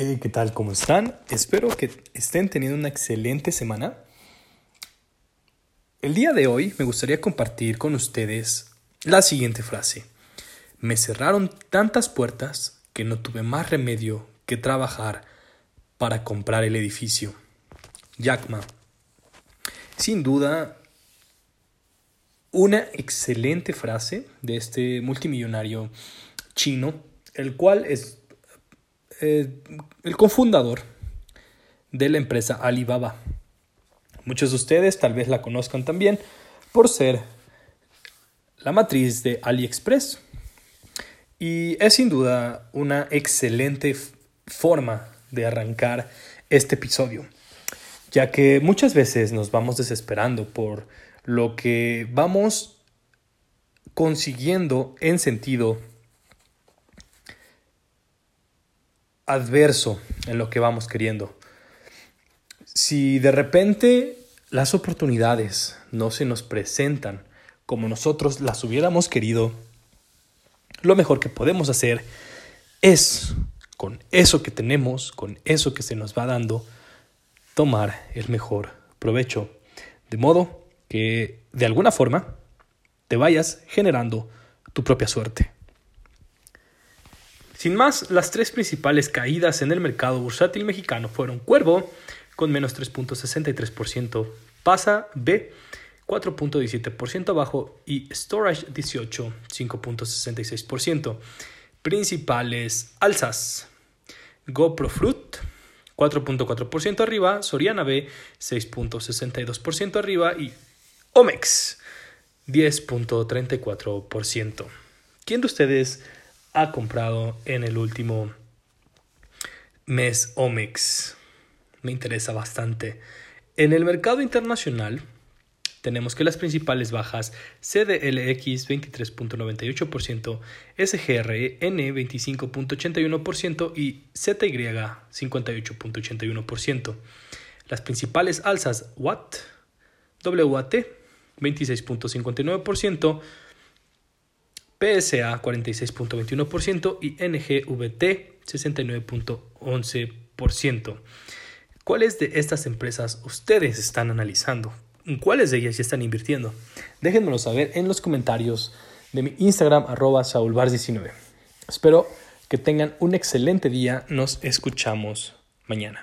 Eh, ¿Qué tal? ¿Cómo están? Espero que estén teniendo una excelente semana. El día de hoy me gustaría compartir con ustedes la siguiente frase. Me cerraron tantas puertas que no tuve más remedio que trabajar para comprar el edificio. Jack Ma. Sin duda, una excelente frase de este multimillonario chino, el cual es eh, el cofundador de la empresa Alibaba. Muchos de ustedes tal vez la conozcan también por ser la matriz de AliExpress. Y es sin duda una excelente forma de arrancar este episodio, ya que muchas veces nos vamos desesperando por lo que vamos consiguiendo en sentido adverso en lo que vamos queriendo. Si de repente las oportunidades no se nos presentan como nosotros las hubiéramos querido, lo mejor que podemos hacer es, con eso que tenemos, con eso que se nos va dando, tomar el mejor provecho. De modo que, de alguna forma, te vayas generando tu propia suerte. Sin más, las tres principales caídas en el mercado bursátil mexicano fueron Cuervo, con menos 3.63%, Pasa B, 4.17% abajo y Storage 18, 5.66%. Principales alzas. GoPro Fruit, 4.4% arriba, Soriana B, 6.62% arriba y Omex, 10.34%. ¿Quién de ustedes ha comprado en el último mes Omex. Me interesa bastante. En el mercado internacional tenemos que las principales bajas CDLX 23.98%, SGRN 25.81% y ZY 58.81%. Las principales alzas WAT, WAT 26.59%, PSA 46.21% y NGVT 69.11%. ¿Cuáles de estas empresas ustedes están analizando? ¿En cuáles de ellas ya están invirtiendo? Déjenmelo saber en los comentarios de mi Instagram arroba saulbars19. Espero que tengan un excelente día. Nos escuchamos mañana.